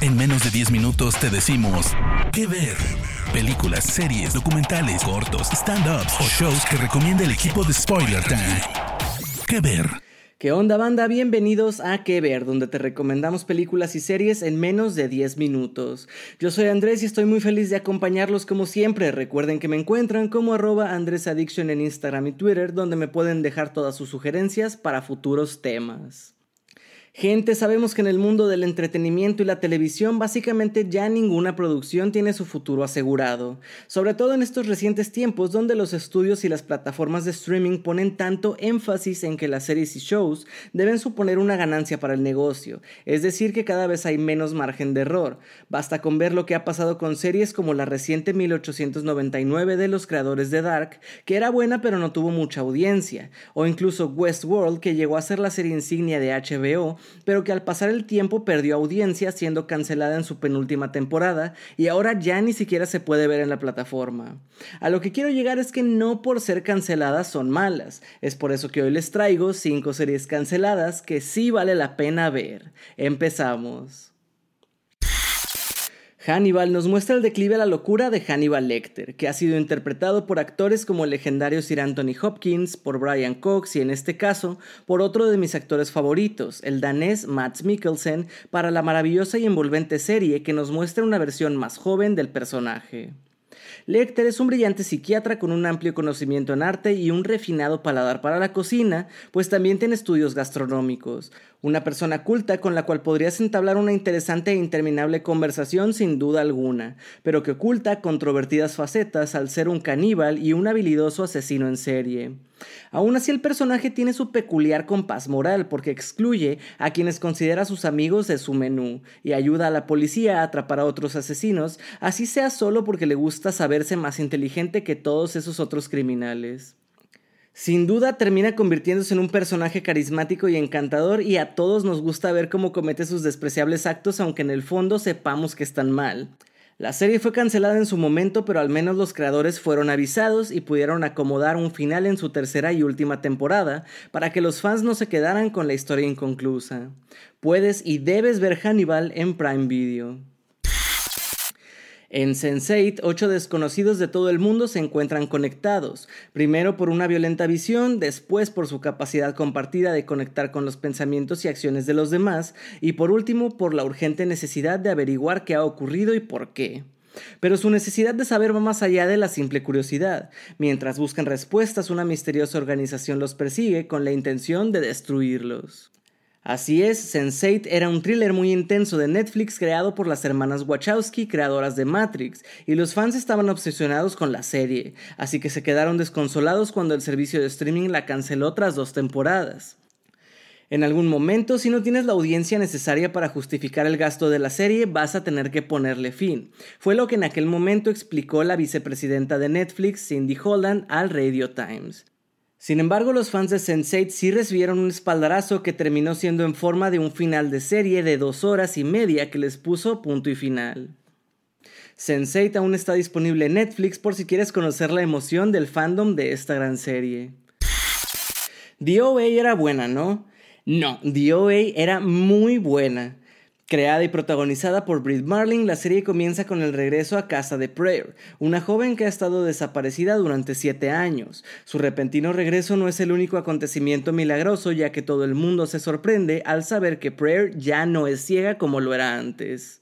En menos de 10 minutos te decimos qué ver. Películas, series, documentales, cortos, stand-ups o shows que recomienda el equipo de Spoiler Time. ¿Qué ver? ¿Qué onda banda? Bienvenidos a Que Ver, donde te recomendamos películas y series en menos de 10 minutos. Yo soy Andrés y estoy muy feliz de acompañarlos como siempre. Recuerden que me encuentran como arroba Andrés Addiction en Instagram y Twitter, donde me pueden dejar todas sus sugerencias para futuros temas. Gente, sabemos que en el mundo del entretenimiento y la televisión básicamente ya ninguna producción tiene su futuro asegurado, sobre todo en estos recientes tiempos donde los estudios y las plataformas de streaming ponen tanto énfasis en que las series y shows deben suponer una ganancia para el negocio, es decir que cada vez hay menos margen de error. Basta con ver lo que ha pasado con series como la reciente 1899 de los creadores de Dark, que era buena pero no tuvo mucha audiencia, o incluso Westworld que llegó a ser la serie insignia de HBO, pero que al pasar el tiempo perdió audiencia siendo cancelada en su penúltima temporada y ahora ya ni siquiera se puede ver en la plataforma. A lo que quiero llegar es que no por ser canceladas son malas, es por eso que hoy les traigo 5 series canceladas que sí vale la pena ver. Empezamos. Hannibal nos muestra el declive a la locura de Hannibal Lecter, que ha sido interpretado por actores como el legendario Sir Anthony Hopkins, por Brian Cox y en este caso por otro de mis actores favoritos, el danés Mads Mikkelsen, para la maravillosa y envolvente serie que nos muestra una versión más joven del personaje. Lecter es un brillante psiquiatra con un amplio conocimiento en arte y un refinado paladar para la cocina, pues también tiene estudios gastronómicos. Una persona culta con la cual podrías entablar una interesante e interminable conversación sin duda alguna, pero que oculta controvertidas facetas al ser un caníbal y un habilidoso asesino en serie. Aún así el personaje tiene su peculiar compás moral porque excluye a quienes considera sus amigos de su menú y ayuda a la policía a atrapar a otros asesinos, así sea solo porque le gusta saberse más inteligente que todos esos otros criminales. Sin duda termina convirtiéndose en un personaje carismático y encantador y a todos nos gusta ver cómo comete sus despreciables actos aunque en el fondo sepamos que están mal. La serie fue cancelada en su momento, pero al menos los creadores fueron avisados y pudieron acomodar un final en su tercera y última temporada para que los fans no se quedaran con la historia inconclusa. Puedes y debes ver Hannibal en Prime Video. En Sense8, ocho desconocidos de todo el mundo se encuentran conectados, primero por una violenta visión, después por su capacidad compartida de conectar con los pensamientos y acciones de los demás, y por último por la urgente necesidad de averiguar qué ha ocurrido y por qué. Pero su necesidad de saber va más allá de la simple curiosidad. Mientras buscan respuestas, una misteriosa organización los persigue con la intención de destruirlos. Así es, Sense8 era un thriller muy intenso de Netflix creado por las hermanas Wachowski, creadoras de Matrix, y los fans estaban obsesionados con la serie, así que se quedaron desconsolados cuando el servicio de streaming la canceló tras dos temporadas. En algún momento, si no tienes la audiencia necesaria para justificar el gasto de la serie, vas a tener que ponerle fin. Fue lo que en aquel momento explicó la vicepresidenta de Netflix, Cindy Holland, al Radio Times. Sin embargo, los fans de Sense8 sí recibieron un espaldarazo que terminó siendo en forma de un final de serie de dos horas y media que les puso punto y final. Sense8 aún está disponible en Netflix por si quieres conocer la emoción del fandom de esta gran serie. The OA era buena, ¿no? No, The OA era muy buena. Creada y protagonizada por Brit Marling, la serie comienza con el regreso a casa de Prayer, una joven que ha estado desaparecida durante siete años. Su repentino regreso no es el único acontecimiento milagroso, ya que todo el mundo se sorprende al saber que Prayer ya no es ciega como lo era antes.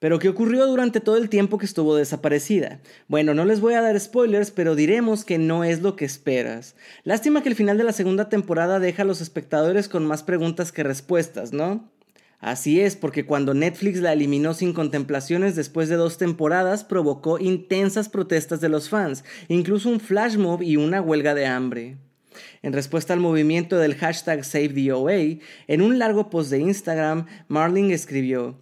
Pero ¿qué ocurrió durante todo el tiempo que estuvo desaparecida? Bueno, no les voy a dar spoilers, pero diremos que no es lo que esperas. Lástima que el final de la segunda temporada deja a los espectadores con más preguntas que respuestas, ¿no? Así es, porque cuando Netflix la eliminó sin contemplaciones después de dos temporadas, provocó intensas protestas de los fans, incluso un flash mob y una huelga de hambre. En respuesta al movimiento del hashtag SaveTheOA, en un largo post de Instagram, Marling escribió,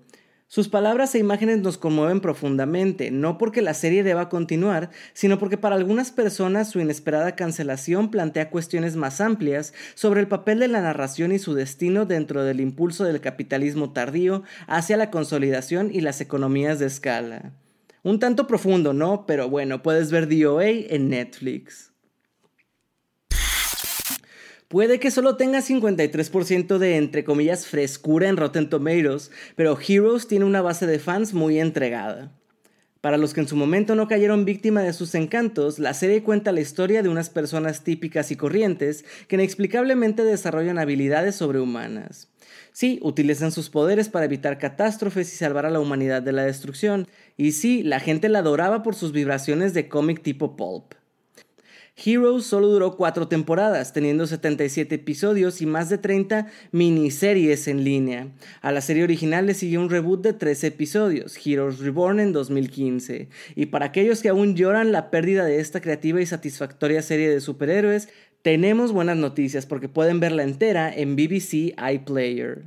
sus palabras e imágenes nos conmueven profundamente, no porque la serie deba continuar, sino porque para algunas personas su inesperada cancelación plantea cuestiones más amplias sobre el papel de la narración y su destino dentro del impulso del capitalismo tardío hacia la consolidación y las economías de escala. Un tanto profundo, ¿no? Pero bueno, puedes ver DOA en Netflix. Puede que solo tenga 53% de entre comillas frescura en Rotten Tomatoes, pero Heroes tiene una base de fans muy entregada. Para los que en su momento no cayeron víctima de sus encantos, la serie cuenta la historia de unas personas típicas y corrientes que inexplicablemente desarrollan habilidades sobrehumanas. Sí, utilizan sus poderes para evitar catástrofes y salvar a la humanidad de la destrucción. Y sí, la gente la adoraba por sus vibraciones de cómic tipo pulp. Heroes solo duró cuatro temporadas, teniendo 77 episodios y más de 30 miniseries en línea. A la serie original le siguió un reboot de 13 episodios, Heroes Reborn en 2015. Y para aquellos que aún lloran la pérdida de esta creativa y satisfactoria serie de superhéroes, tenemos buenas noticias porque pueden verla entera en BBC iPlayer.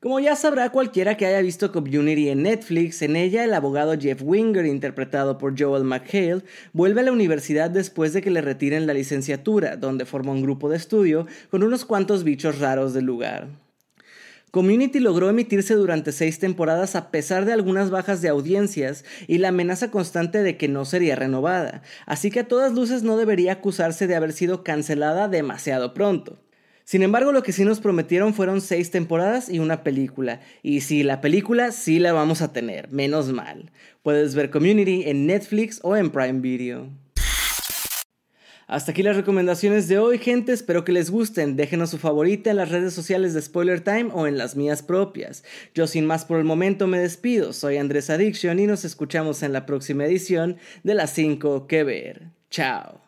Como ya sabrá cualquiera que haya visto Community en Netflix, en ella el abogado Jeff Winger, interpretado por Joel McHale, vuelve a la universidad después de que le retiren la licenciatura, donde forma un grupo de estudio con unos cuantos bichos raros del lugar. Community logró emitirse durante seis temporadas a pesar de algunas bajas de audiencias y la amenaza constante de que no sería renovada, así que a todas luces no debería acusarse de haber sido cancelada demasiado pronto. Sin embargo, lo que sí nos prometieron fueron seis temporadas y una película. Y sí, la película sí la vamos a tener, menos mal. Puedes ver Community en Netflix o en Prime Video. Hasta aquí las recomendaciones de hoy, gente. Espero que les gusten. Déjenos su favorita en las redes sociales de Spoiler Time o en las mías propias. Yo sin más por el momento me despido. Soy Andrés Addiction y nos escuchamos en la próxima edición de las 5 que ver. Chao.